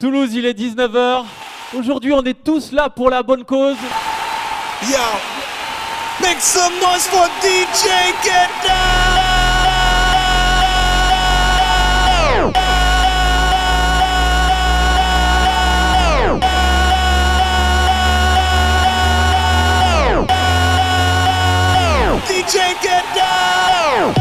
Toulouse, il est 19h. Aujourd'hui, on est tous là pour la bonne cause. Yo, make some noise for DJ Get. DJ Get.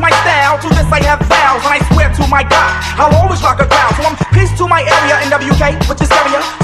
My style. To this I have vows, and I swear to my God, I'll always rock a crowd. So I'm peace to my area in WK, which is area.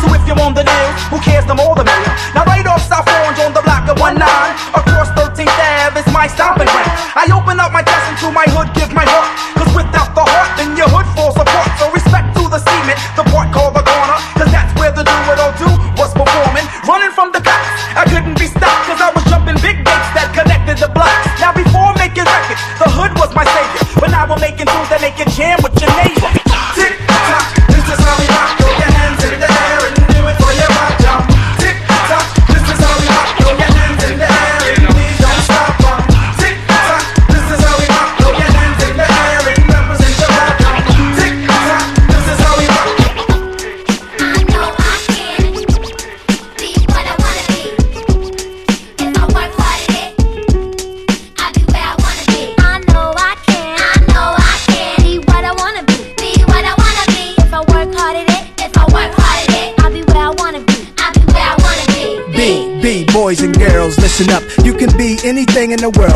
Listen up. You can be anything in the world,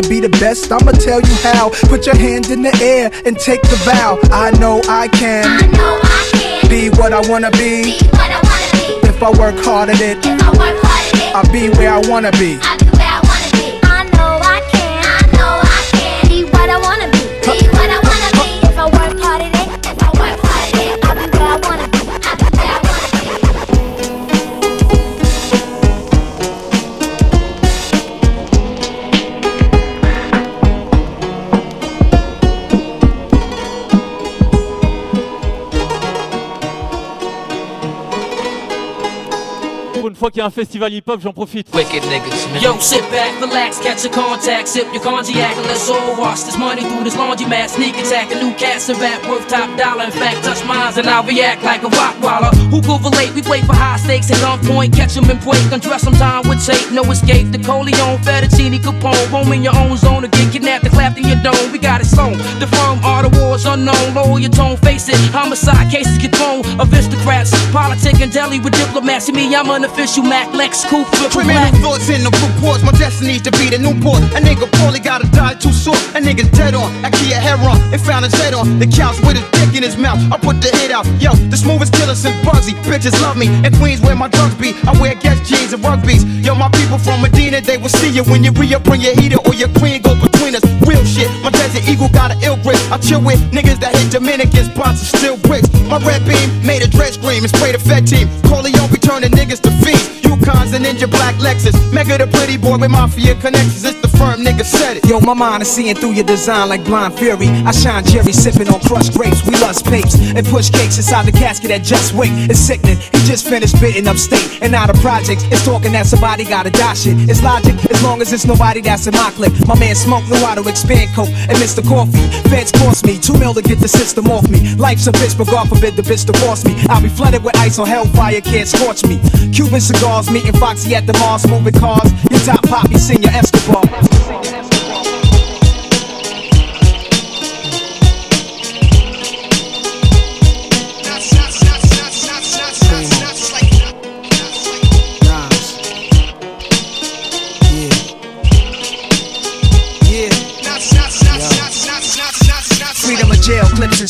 be the best, I'ma tell you how. Put your hand in the air and take the vow. I know I I can know I can be what I wanna be. be what I wanna be. If I work hard at it, If I work hard at it, I'll be where I wanna be. I fois qu'il y a un festival hip-hop, j'en profite. Wicked niggas, man. Yo, sit back, relax, catch a contact, sip your cognac, and let's all wash this money through this laundromat. Sneak attack, a new cast and rap worth top dollar. In fact, touch mines and I'll react like a rock waller. Who go relate? We play for high stakes at gunpoint, catch 'em and break, undress 'em time with tape, no escape. The Corleone, Fettuccine, Capone, roam in your own zone to get kidnapped and clapped in your dome. We got it sewn. The firm are the wars unknown. Lower your tone, face it. Homicide cases get thrown. Aristocrats, politic and deli with diplomacy. Me, I'm an official Mac Lex triple Criminal thoughts in the reports. My destiny's to be the Newport. A nigga poorly gotta die too short. A nigga dead on. I key a heron and found his head on the couch with his dick in his mouth. I put the hit out. Yo, the smoothest killer since Bugsy. Bitches love me. In Queens where my drugs be. I wear Guess jeans and rugbies. Yo, my people from Medina, they will see you when you re up, bring your heater or your queen go between us. Real shit. My desert eagle got an ill grip. I chill with niggas that hit Dominicans, and still bricks. My red beam made a dread scream and spray the Fed team. Corleone be turning niggas to fiends. Yukons and Ninja Black Lexus. Mega the pretty boy with mafia connections. It's the firm nigga said it. Yo, my mind is seeing through your design like blind fury. I shine Jerry sipping on crushed grapes. We lust papes and push cakes inside the casket that just wait. It's sickening. He just finished bitten upstate and out of projects. It's talking that somebody gotta die shit. It's logic as long as it's nobody that's in my clip. My man Smoke knew how to expand coke and Mr. Coffee. Feds cost me two mil to get the system off me. Life's a bitch, but God forbid the bitch divorce me. I'll be flooded with ice on hellfire, can't scorch me. Cuban cigars, meeting Foxy at the Mars, moving cars. Your top poppy, senior Escobar.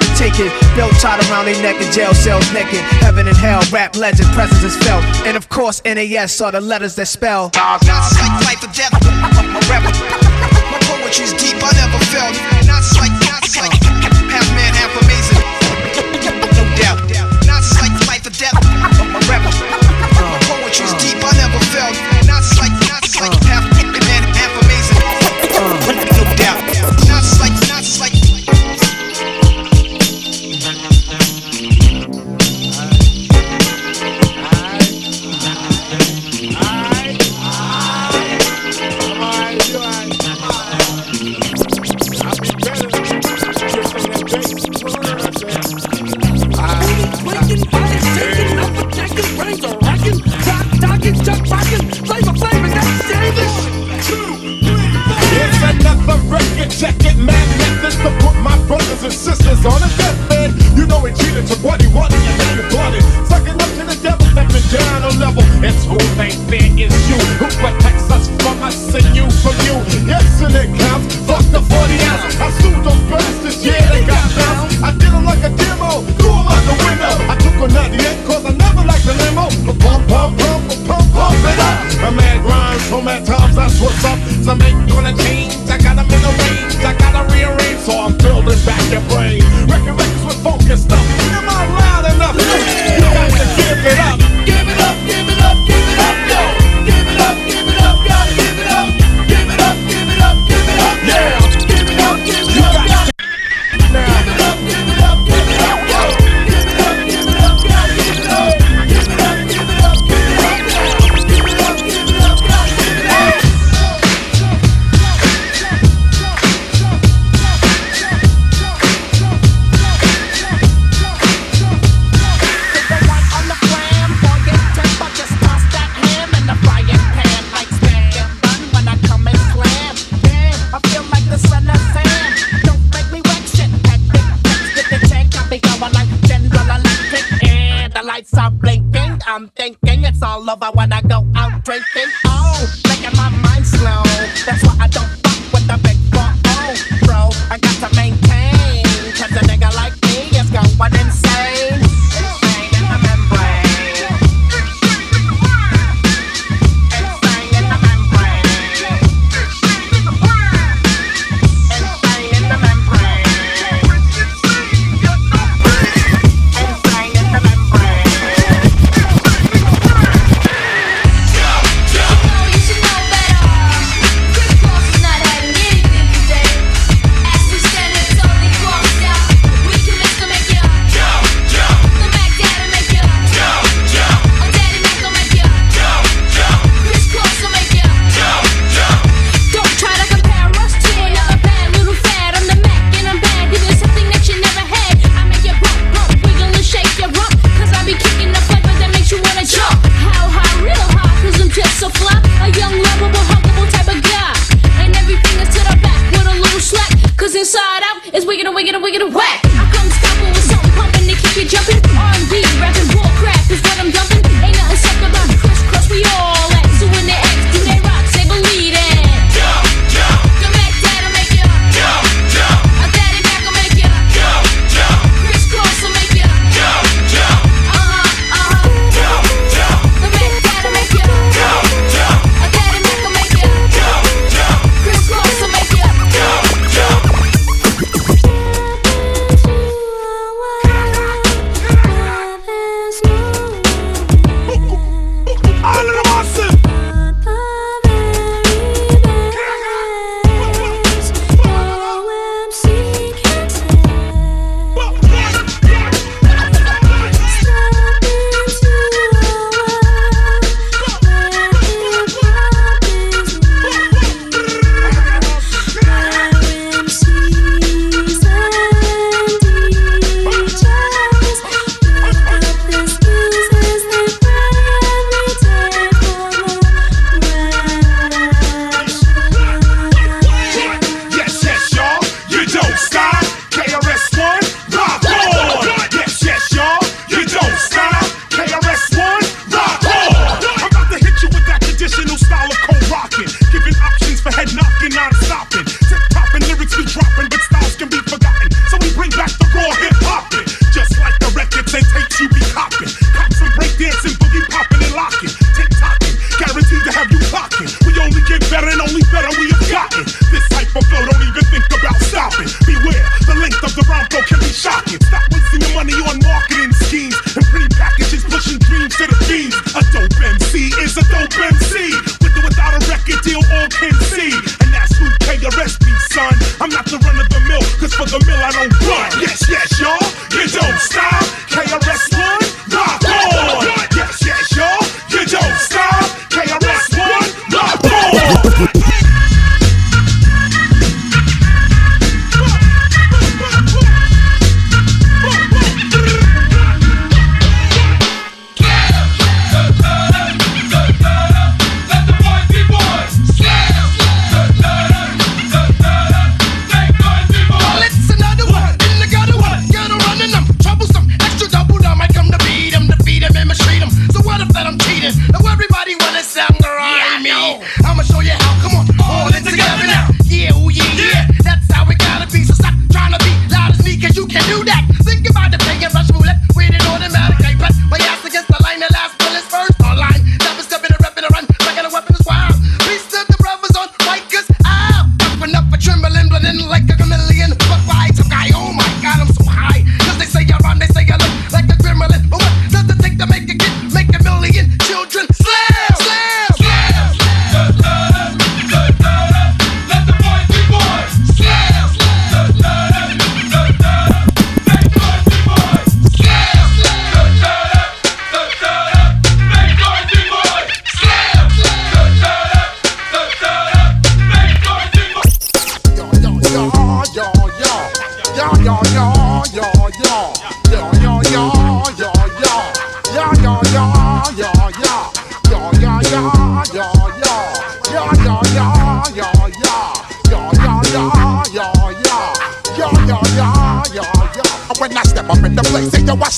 tried to take it. Belt tied around their neck in jail cells naked. Heaven and hell, rap legend, presence is felt. And of course, NAS are the letters that spell. Not like life or death. I'm a. My poetry's deep, I never felt. Not like, not like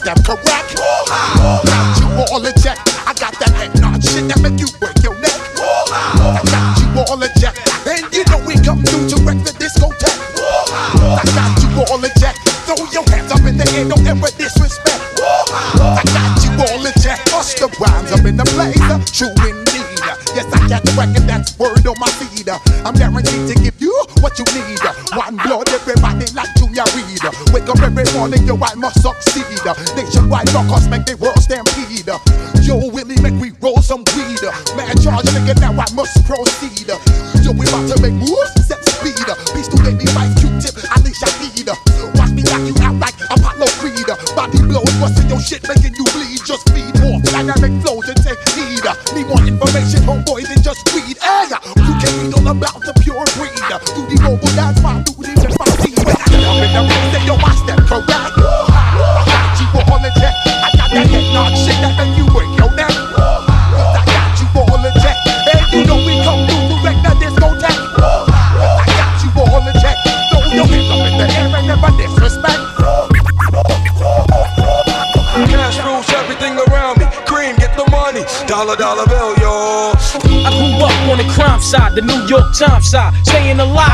yo, I correct. Nationwide rockers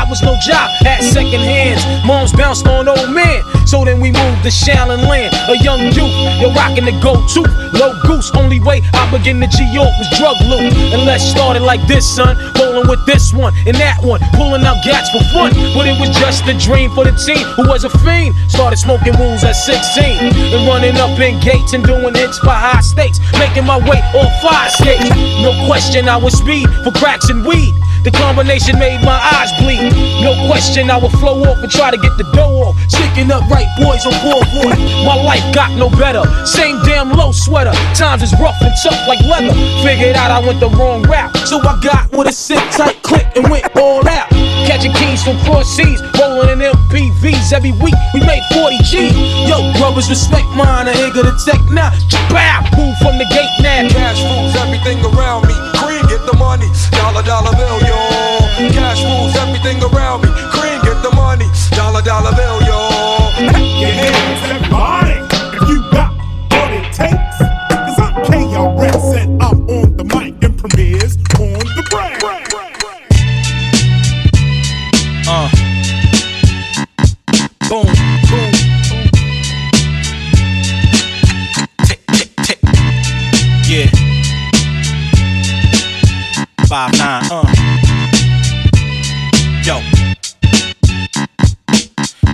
was no job, had second hands. Moms bounced on old men, So then we moved to Shaolin Land, a young youth. You're rocking the go to low goose. Only way I begin to G York was drug loot. And let's start it like this, son. Rolling with this one and that one, pulling out gats for fun. But it was just a dream for the team who was a fiend. Started smoking rules at 16 and running up in gates and doing hits for high stakes. Making my way off fire skates. No question, I was speed for cracks and weed. The combination made my eyes bleed. No question, I would flow off and try to get the dough off. Sticking up right boys on four boy. My life got no better. Same damn low sweater. Times is rough and tough like leather. Figured out I went the wrong route. So I got with a sick tight click and went all out. Catching keys from cross seas, rolling in MPVs every week. We made 40 G. Yo, brothers, respect mine. I ain't gonna take now. Bow, move from the gate now. Cash rules everything around me. Cream get the money, dollar dollar bill, yo. Cash rules everything around me. Cream get the money, dollar dollar bill, yo. Your Five nine. Uh. Yo.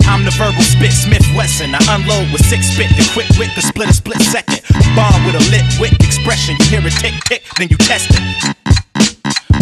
I'm the verbal spit Smith Wesson. I unload with six spit, the quick wit, the split a split second. Bomb with a lit wit expression. You hear a tick tick, then you test it.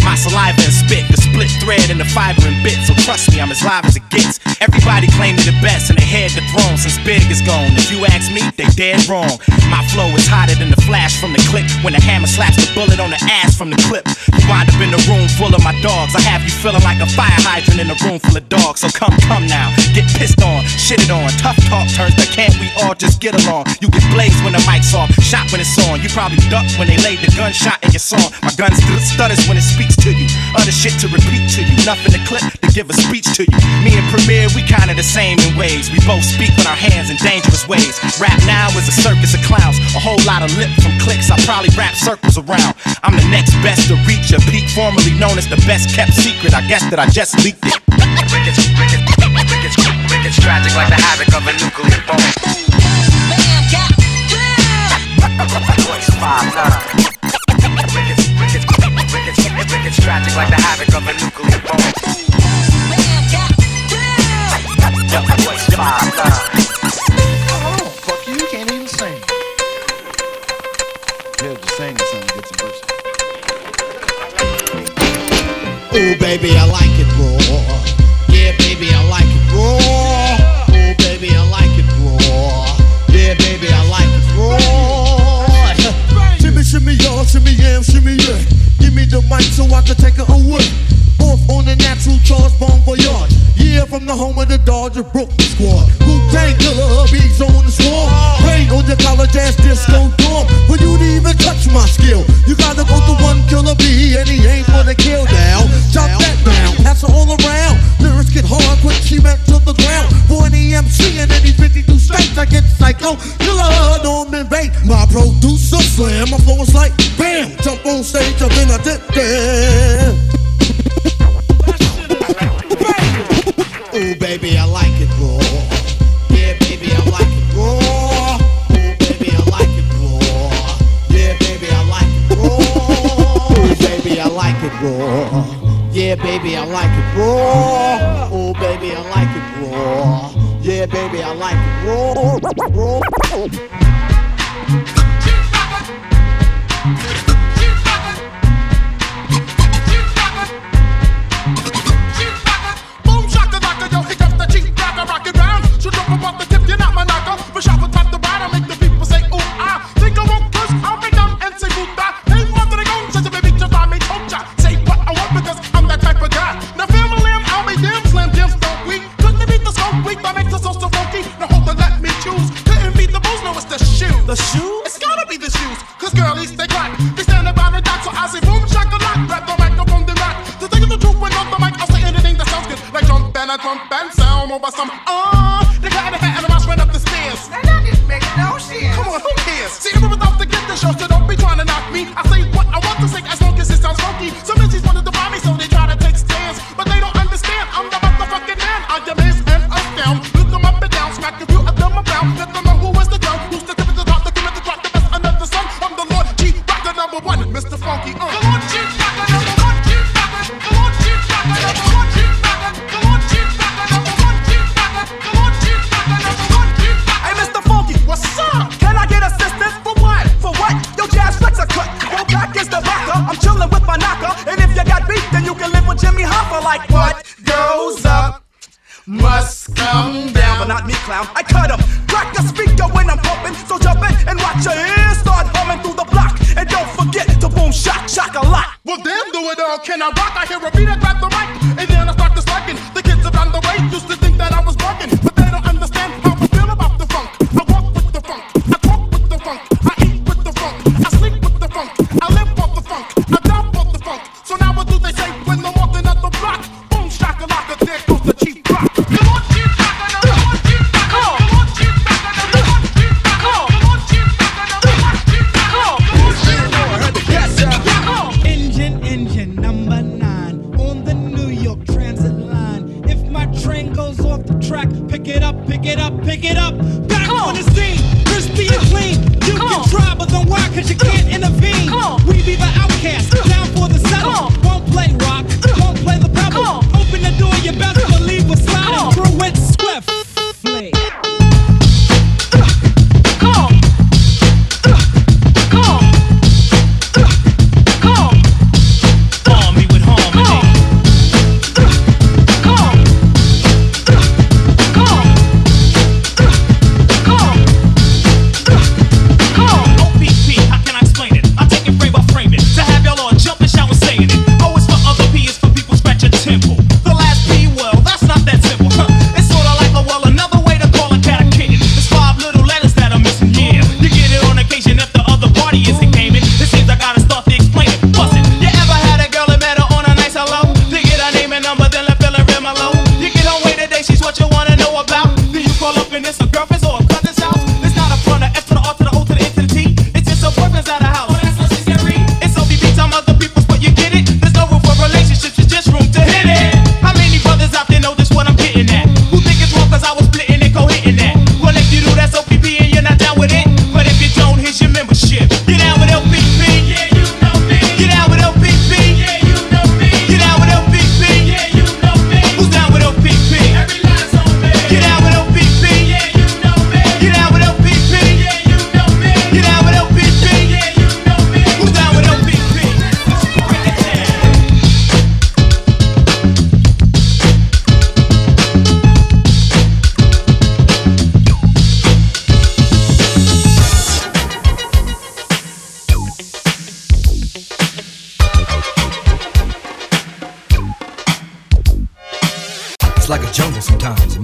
My saliva and spit, the split thread and the fiber and bit. So trust me, I'm as live as it gets. Everybody claim me the best and they head the throne since Big is gone. If you ask me, they dead wrong. My flow is hotter than the flash from the clip. When the hammer slaps the bullet on the ass from the clip. You wind up in a room full of my dogs. I have you feeling like a fire hydrant in a room full of dogs. So come, come now, get pissed on, shitted on. Tough talk turns to can't we all just get along? You get blazed when the mic's off, shot when it's on. You probably duck when they laid the gunshot in your song. My gun st- stutters when it speaks to you. Other shit to repeat to you. Nothing to clip to give a speech to you. Me and Premier, we kinda the same in ways. We both speak with our hands in dangerous ways. Rap now is a circus of clowns. A whole lot of lip from clicks. I probably wrap circles around. I'm the next best to reach a peak, formerly known as the best kept secret. I guess that I just leaked it. Rickets, rickets, rickets, rickets, tragic like the havoc of a nuclear bomb. Voice five nine. Rickets, tragic like the havoc of a nuclear bomb. Nine. Fuck you, can't even sing. Yeah, just sing something. Ooh, baby, I like it raw. Yeah, baby, I like it raw. Ooh, baby, I like it raw. Yeah, baby, I like it raw. Shimmy, shimmy, y'all, shimmy, yeah. The mic so I can take it away. Off on the natural charge, bon voyage. Yeah, from the home of the Dodger Brooklyn squad. Wu Tang Killer, beats on the swarm. Rain on your college ass disco dorm. For you to even touch my skill, you gotta go to one killer B, and he ain't the kill down. Chop that down, it all around. Lyrics get hard, quick, she back to the ground. For any MC in any 52 states, I get psycho. Killer, Norman Bates, my producer slam. My flow is like bam, jump on stage, I've a dip. Ooh, baby, I like it raw. Yeah, baby, I like it raw. Ooh, baby, I like it raw. Yeah, baby, I like it raw. Ooh, baby, I like it raw. Yeah, baby, I like it raw. Roll. Track, pick it up, pick it up, pick it up. Back on the scene, crispy and clean. You can try, but don't why, cause you can't intervene. We be the outcast, down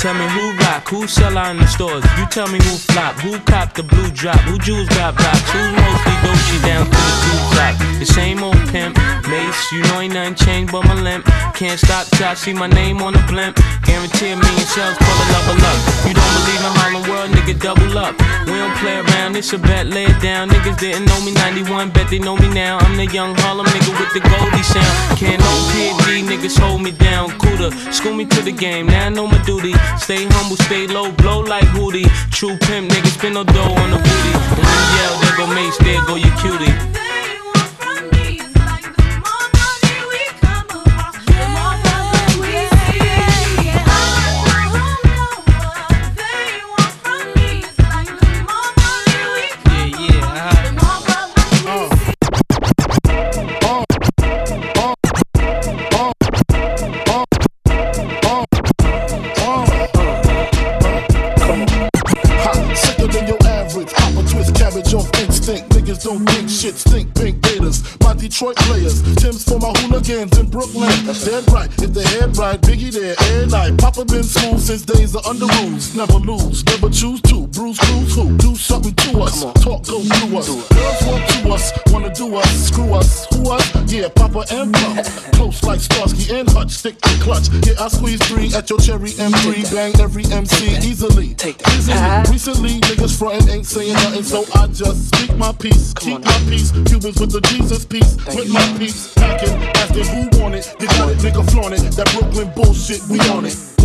Tell me who rock, who sell out in the stores. You tell me who flop, who cop the blue drop, who jewels got blocks, who's mostly Gucci down to the two top. The same old pimp, Mase, you know ain't nothing changed but my limp. can't stop till I see my name on the blimp. Guarantee me and shells pull a level up. You don't believe in Harlem World, nigga, double up. We don't play around, it's a bet, lay it down. Niggas didn't know me 91, bet they know me now. I'm the young Harlem nigga with the Goldie sound. Can't no PD, niggas hold me down. Cooler, school me to the game, now I know my duty. Stay humble, stay low, blow like Hootie. True pimp, niggas spin no dough on the booty. You yell, there go Mase, there go your cutie. Don't think stink. Pink Gators, my Detroit players. Tim's for my hooligans in Brooklyn. Dead right, if they head right, Biggie there, air night. Papa been smooth since days of under rules. Never lose, never choose to. Bruce Cruz who? Do something to us. Talk go through us. Girls want to us, wanna do us. Screw us, who us? Yeah, Papa and Pump. Close like Starsky and Hutch, stick to clutch. Yeah, I squeeze three at your cherry M3. Bang every MC easily. Easily. Recently, niggas frontin' ain't saying nothing, so I just speak my peace. Keep my peace. Cubans with the Jesus piece. With my peace. Packing, asking who want it. You got it, nigga flaunt it. That Brooklyn bullshit, we on it.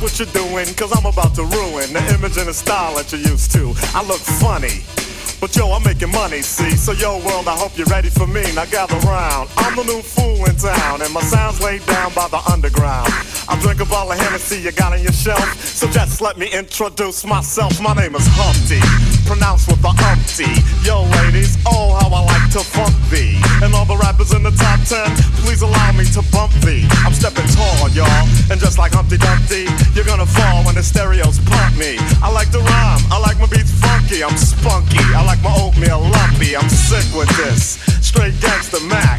What you're doing, cause I'm about to ruin the image and the style that you're used to. I look funny. But yo, I'm making money, see? So yo, world, I hope you're ready for me. Now gather round. I'm the new fool in town, and my sound's laid down by the underground. I drink a bottle of Hennessy you got on your shelf. So just let me introduce myself. My name is Humpty, pronounced with the umpty. Yo, ladies, oh, how I like to funk thee. And all the rappers in the top ten, please allow me to bump thee. I'm stepping tall, y'all. And just like Humpty Dumpty, you're gonna fall when the stereos pump me. I like to rhyme, I like my beats funky, I'm spunky. I like my oatmeal lumpy, I'm sick with this. Straight gangster Mac.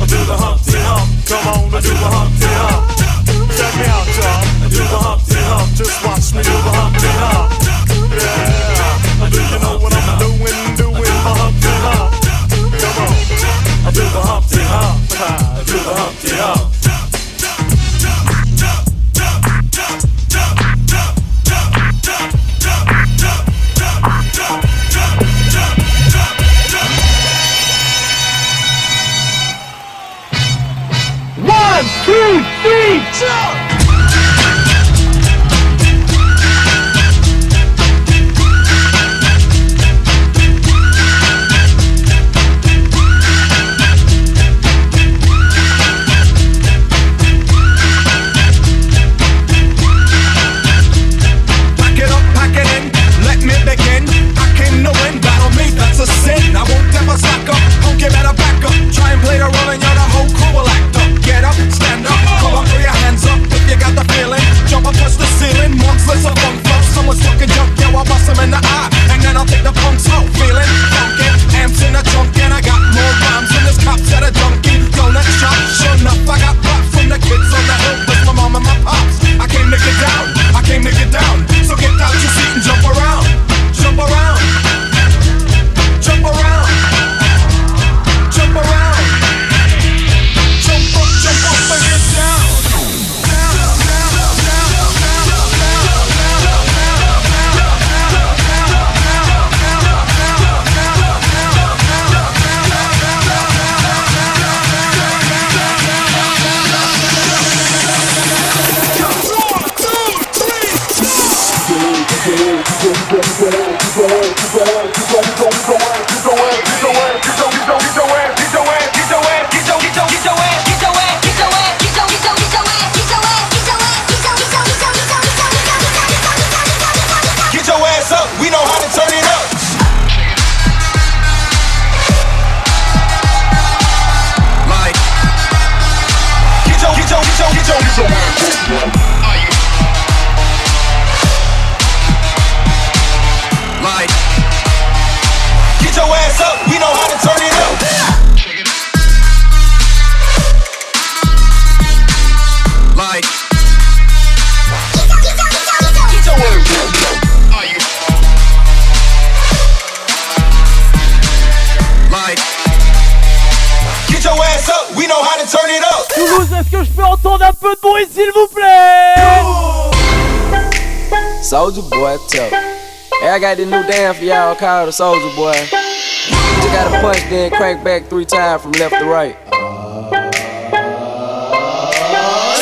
Do the Hump. Come on, do the Hump. Check me out, y'all. Do the Hump. Just watch me do the Hump. Yeah. You know what I'm doing? Doing Hump. Come on. I do the Hump. Do the Hump. Three, jump! Boy. Hey, I got this new dance for y'all called the Soldier Boy. You just gotta punch, then crank back three times from left to right.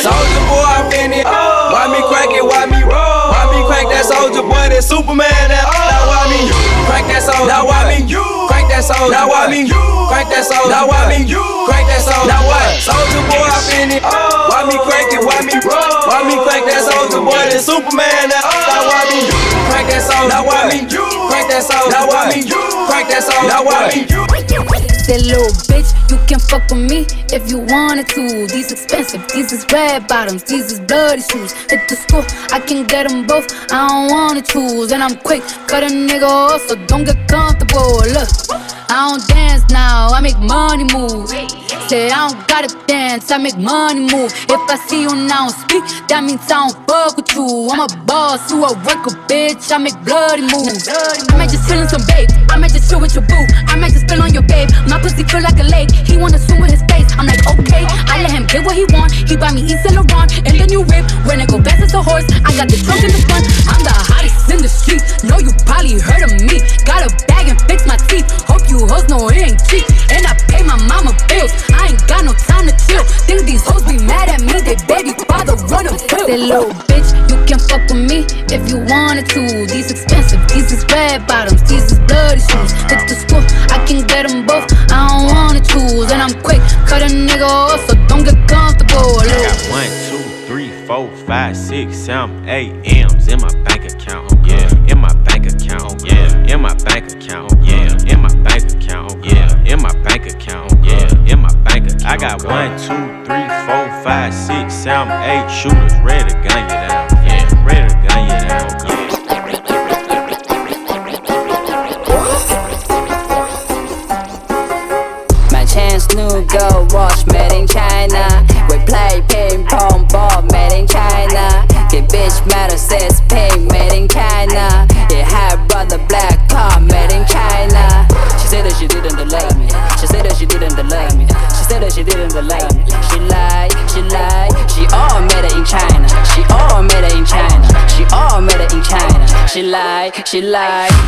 Soldier boy, I'm in it. Why me crank it? Why me roll? Why me crank that soldier boy? That Superman? That now why me crank that soldier? Now why me crank that soldier? Now why me crank that soldier? Now why me crank that soldier? Now what? Soldier boy, I'm in it. Why me crank it? Why me roll? Why me crank that soldier boy? That Superman? That now why me crank that soldier? Now why me crank that soldier? Now why me crank that soldier? Now why me? That little bitch, you can fuck with me if you wanted to. These expensive, these is red bottoms, these is bloody shoes. Hit the school, I can get them both, I don't wanna choose. And I'm quick, cut a nigga off, so don't get comfortable. Look, I don't dance now, I make money move. Say I don't gotta dance, I make money move. If I see you now speak, that means I don't fuck with you. I'm a boss, you a worker, bitch. I make bloody moves. I might just chill some babe, I might just chill with your boo. I might just spill on your babe. My pussy feel like a lake, he wanna swim with his face. I'm like, okay, I let him get what he want. He buy me Yves Saint Laurent and the new whip. When I go fast as a horse, I got the trunk in the front. I'm the hottest in the street. Know you probably heard of me. Got a bag and fix my teeth. Hope you hoes know it ain't cheap. And I pay my mama bills. I ain't got no time to chill. Think these hoes be mad at me. They baby father run a pill. That little bitch, you can fuck with me if you wanted to. These expensive, these is red bottoms, these is bloody shoes. Hit the school, I can get them both. I don't wanna choose. And I'm quick, cut a nigga off, so don't get comfortable. I got one, two, three, four, five, six, seven, eight M's in my bank account. In my bank account. Yeah, in my bank account. Yeah, in my bank account. Yeah, in my bank account. I got one, two, three, four, five, six, seven, eight shooters ready to gun you down. She lied.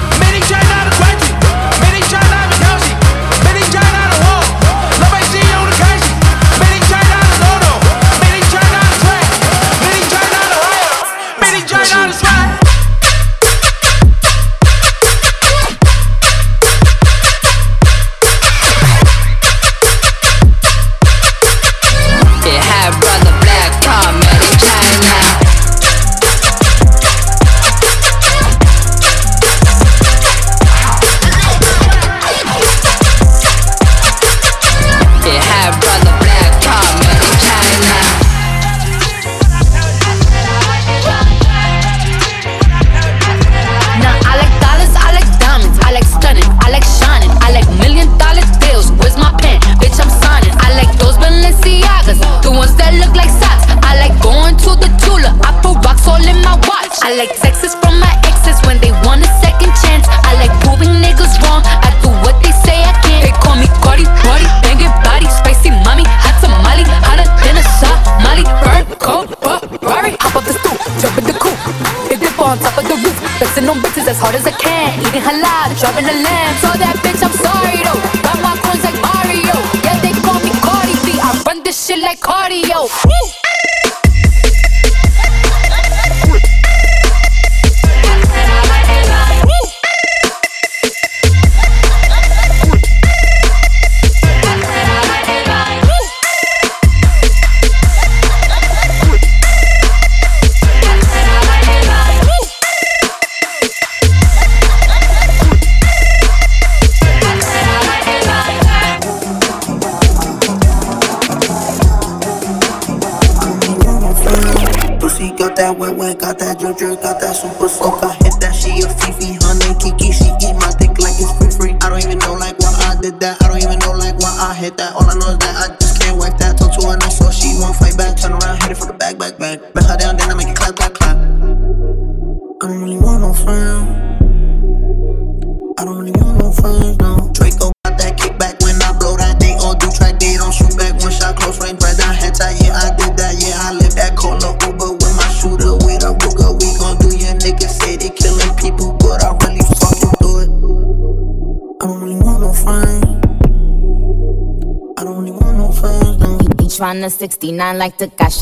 69 like Tekashi,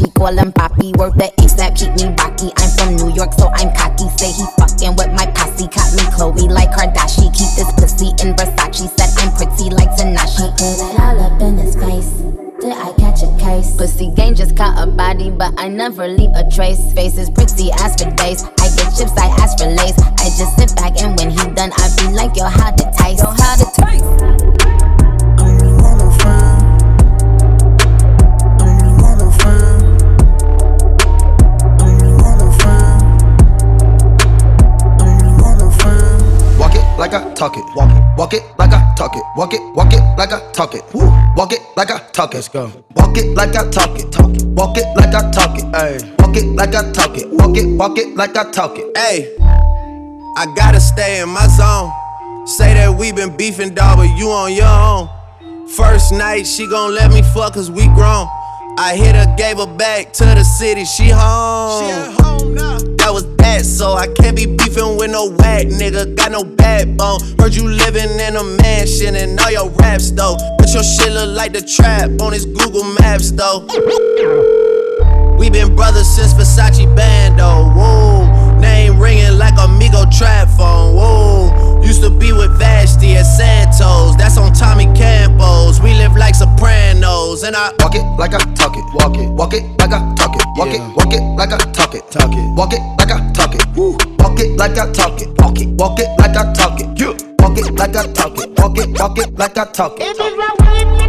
like I talk it. Let's go. Walk it like I talk it. Talk it. Walk it like I talk it. Ay. Walk it like I talk it. Walk it. Walk it like I talk it. Hey, I gotta stay in my zone. Say that we been beefing, dog, but you on your own. First night, she gon' let me fuck cause we grown. I hit her, gave her back to the city, she home. She at home now. That was so I can't be beefing with no whack nigga. Got no backbone. Heard you living in a mansion and all your raps though. But your shit look like the trap on his Google Maps though. We been brothers since Versace Bando. Whoa, name ringing like a Amigo trap phone. Whoa, used to be with Vashti at Santos. That's on Tommy Campos. We live like Sopranos, and I walk it like I talk it. Walk it. Walk it like I talk it. Walk it. Walk it like I talk it. Talk it. Walk it like I talk it. Woo. Walk it like I talk it. Walk it. Walk it like I talk it. You. Walk it like I talk it. Walk it. Walk it like I talk it. Okay,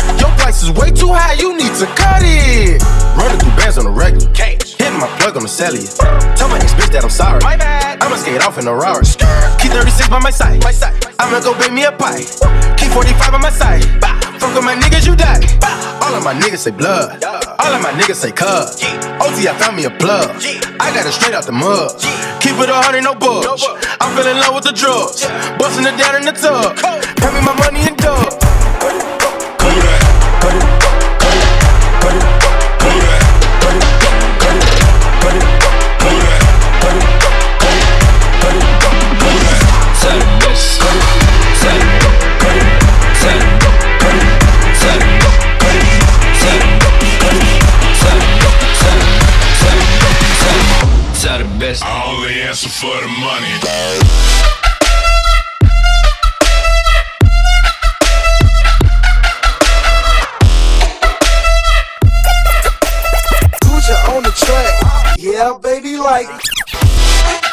Your price is way too high, you need to cut it. Running through bands on the regular. Hitting my plug on the cellular. Tell my ex bitch that I'm sorry. My bad. I'ma skate off in a Rari. Key 36 by my side. My side. I'ma go bake me a pie. Key 45 on my side. Bah. Fuck with my niggas, you die. Bah. All of my niggas say blood. All of my niggas say cuz. OT, I found me a plug. I got it straight out the mud. Keep it a hundred, no bugs. I'm feeling low with the drugs. Busting it down in the tub. Pay me my money in dubs. I only answer for the money. Gucci on the track. Yeah, baby, like. Gucci on the track. Yeah, baby, like.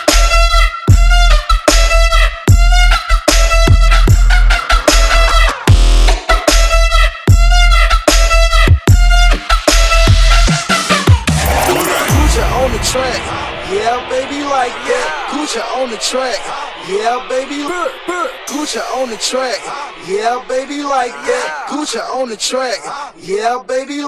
Yeah, baby. Gucci on the track. Yeah, baby, like that. Gucci on the track. Yeah, baby.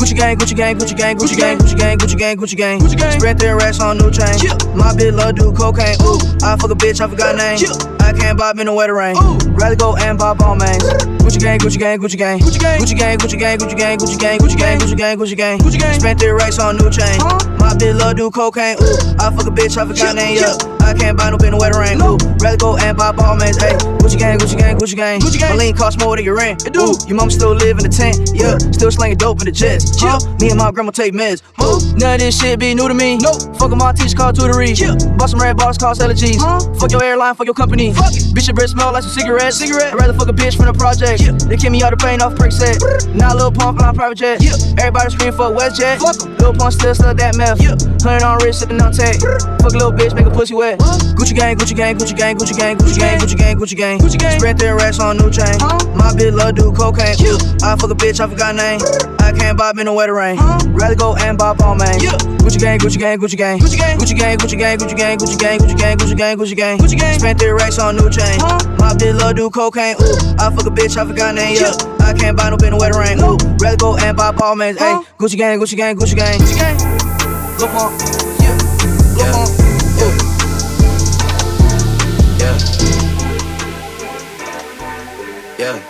Gucci gang, Gucci gang, Gucci gang, Gucci gang, Gucci gang, Gucci gang, Gucci gang. Gucci gang. Spread their racks on new chain. My bitch love do cocaine. Ooh, I fuck a bitch, I forgot name. I can't bob in the wetter rain. Rather go and bob all mains. Gucci gang, Gucci gang, Gucci gang, Gucci gang, Gucci gang, Gucci gang, Gucci gang, Gucci gang, Gucci gang, Gucci gang, Gucci gang, Gucci gang. Spent their racks on new chain. My bitch love do cocaine. Ooh, I fuck a bitch, I forgot name. Yeah, I can't buy no in the wetter rain. Ooh, rather go and bob all mains. Hey, Gucci gang, Gucci gang, Gucci gang. Gucci gang. My lean cost more than your rent. Ooh, your mom still live in the tent. Yeah, still slanging dope in the jets. Huh? Me and my grandma take meds. Huh? None of this shit be new to me. Nope. Fuck my teacher called tutory. Yeah. Bought some red bottles called allergies. Huh? Fuck your airline, fuck your company. Fuck it. Bitch, your breath smell like some cigarettes. Cigarette. I'd rather fuck a bitch from the project. Yeah. They kick me out the plane off prick set. Now Lil Pump flying private jet. Yeah. Everybody scream for WestJet. Fuck 'em. Lil Pump still sell that meth. Yeah. Hundred on wrist, sipping on tech. Fuck a little bitch, make a pussy wet. Gucci gang, Gucci gang, Gucci gang, Gucci gang, Gucci gang, Gucci gang, Gucci gang, Gucci gang. Spread their racks on new chain. My bitch love do cocaine. Ooh, I fuck a bitch, I forgot name. I can't bob in the wetter rain. Huh? Rather go and buy all man. Yeah. Gucci gang, Gucci gang, Gucci gang. Gucci gang, Gucci gang, Gucci gang, Gucci gang, Gucci gang, Gucci gang, Gucci gang, Gucci gang. Gucci gang. Spent three racks on new chain. Huh? Mob did love do cocaine. Ooh, I fuck a bitch, I forgot name. Yeah. I can't buy no bin wetter rain. Ooh, rather go and buy all man. Hey, Gucci gang, Gucci gang, Gucci gang. Gucci gang. Go on. Yeah. Go on. Yeah. Yeah. yeah.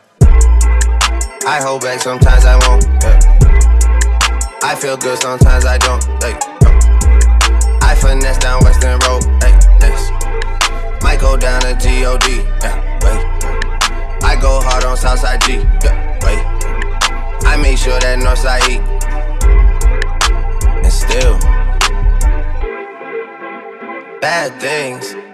I hold back, sometimes I won't. yeah. I feel good, sometimes I don't. Hey, no. I finesse down Weston Road. Hey, next. Might go down to God. Yeah, wait. I go hard on Southside G. Yeah, wait. I make sure that Northside eat. And still, bad things.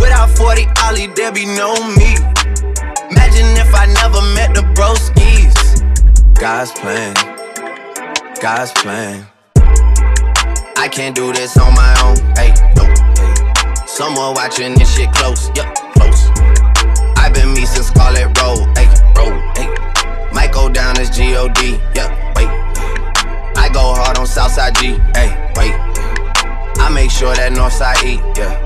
without 40 Oli, there be no me. Imagine if I never met the broskies. God's plan, God's plan. I can't do this on my own. Hey, no, hey. Someone watching this shit close, yup, close. I've been me since Scarlett Road, hey, road, hey. Might go down as G-O-D, yeah, wait. I go hard on Southside G, hey, wait. I make sure that Northside eat, yeah.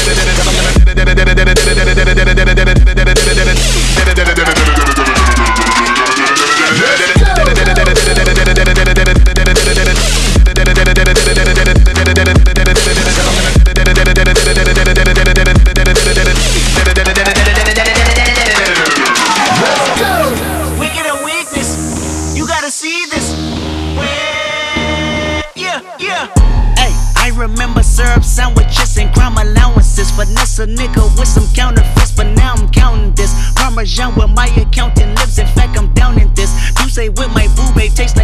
with my boo babe tastes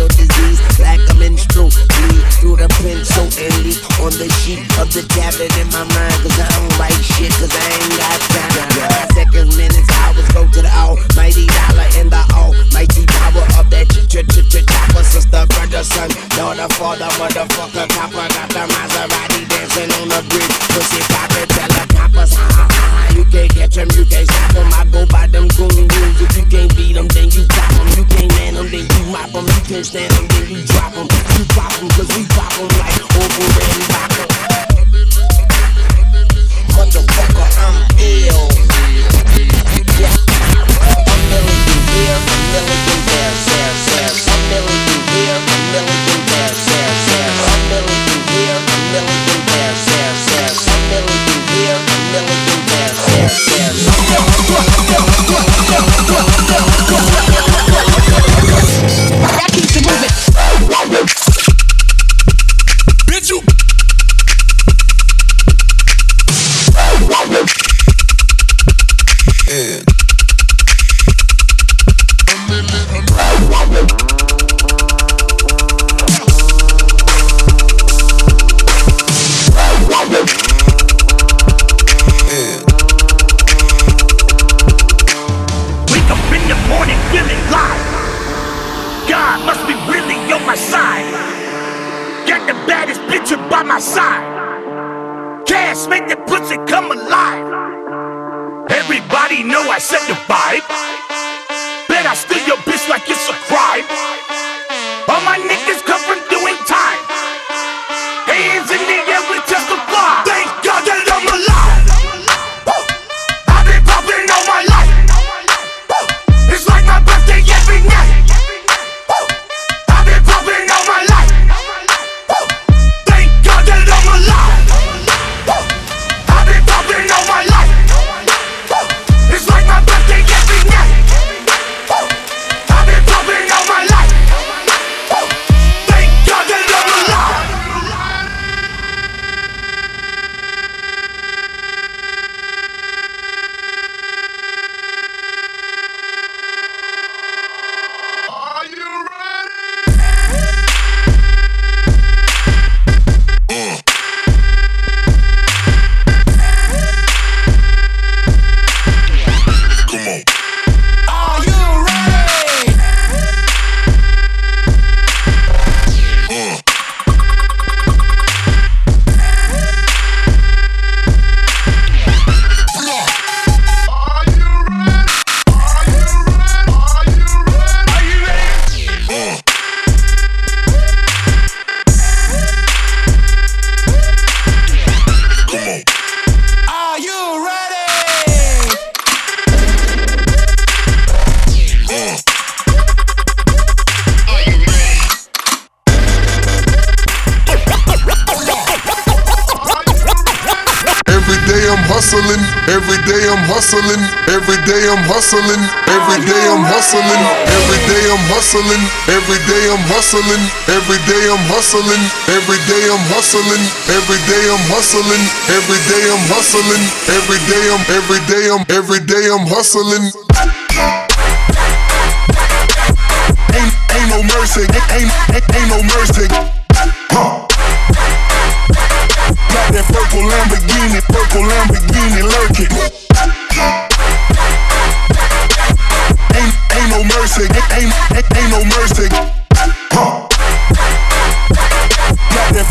venereal disease, like a menstrual bleed through the pencil and leak on the sheet of the tablet in my mind. Cause I don't write shit, cause I ain't got time. Nine seconds, minutes, hours go to the almighty dollar in the almighty power of that ch-ch-ch-chopper. Sister, brother, son, daughter, father, motherfucker, copper. Got the Maserati dancing on the bridge, pussy poppin', tell the coppers, uh-huh. You can't catch them, you can't stop them. I go by them golden rules. If you can't beat them, then you drop them. You can't man them, then you mop them. You can't stand them, then you drop them. You pop them, cause we pop them like over and vodka. Motherfucker, I'm ill. Yeah. I'm ill, you hustling. Every day I'm hustling. Every day I'm hustling. Every day I'm hustling. Every day I'm hustling. Every day I'm hustling. Every day I'm hustling. Every day I'm hustling. Every day I'm every day I'm every day I'm hustling. Ain't ain't no mercy. Ain't ain't, ain't no mercy.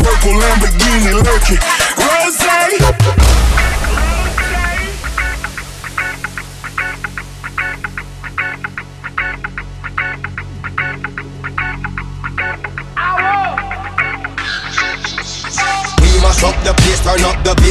Purple Lamborghini lurking.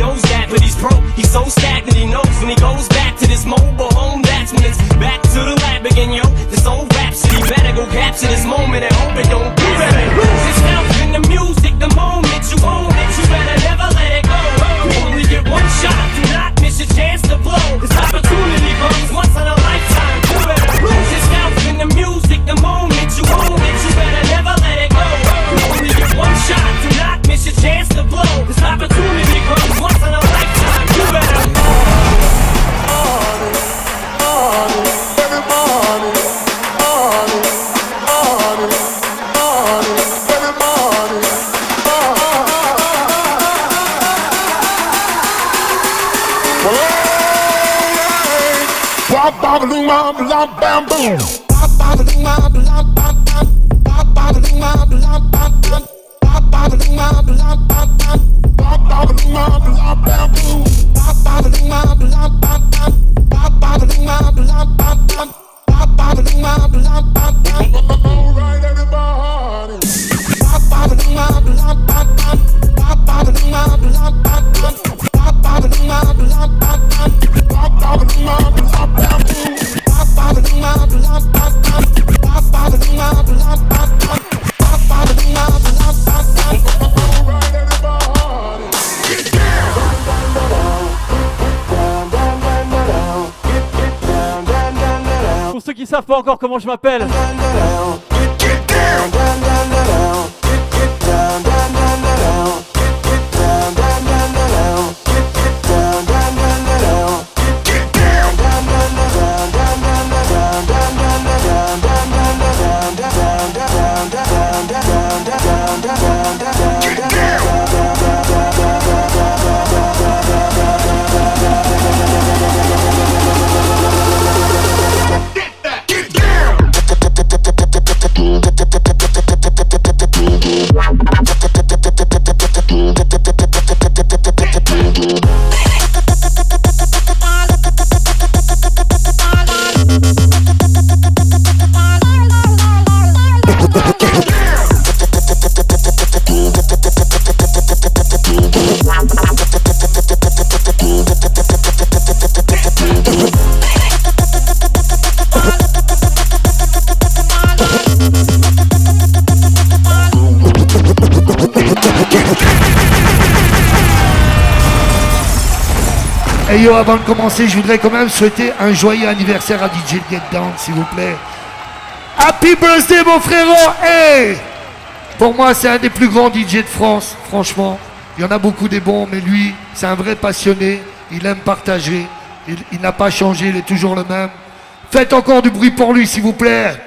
Knows that, but he's broke. He's so stagnant. He knows when he goes back to this mobile home. That's when it's back to the lab again, yo. This old rhapsody better go capture this moment and hope it don't do boom. Pas encore comment je m'appelle. Avant de commencer, je voudrais quand même souhaiter un joyeux anniversaire à DJ Get Down, s'il vous plaît. Happy birthday, mon frérot! Hey! Pour moi, c'est un des plus grands DJ de France, franchement. Il y en a beaucoup des bons, mais lui, c'est un vrai passionné. Il aime partager. Il, il n'a pas changé, il est toujours le même. Faites encore du bruit pour lui, s'il vous plaît.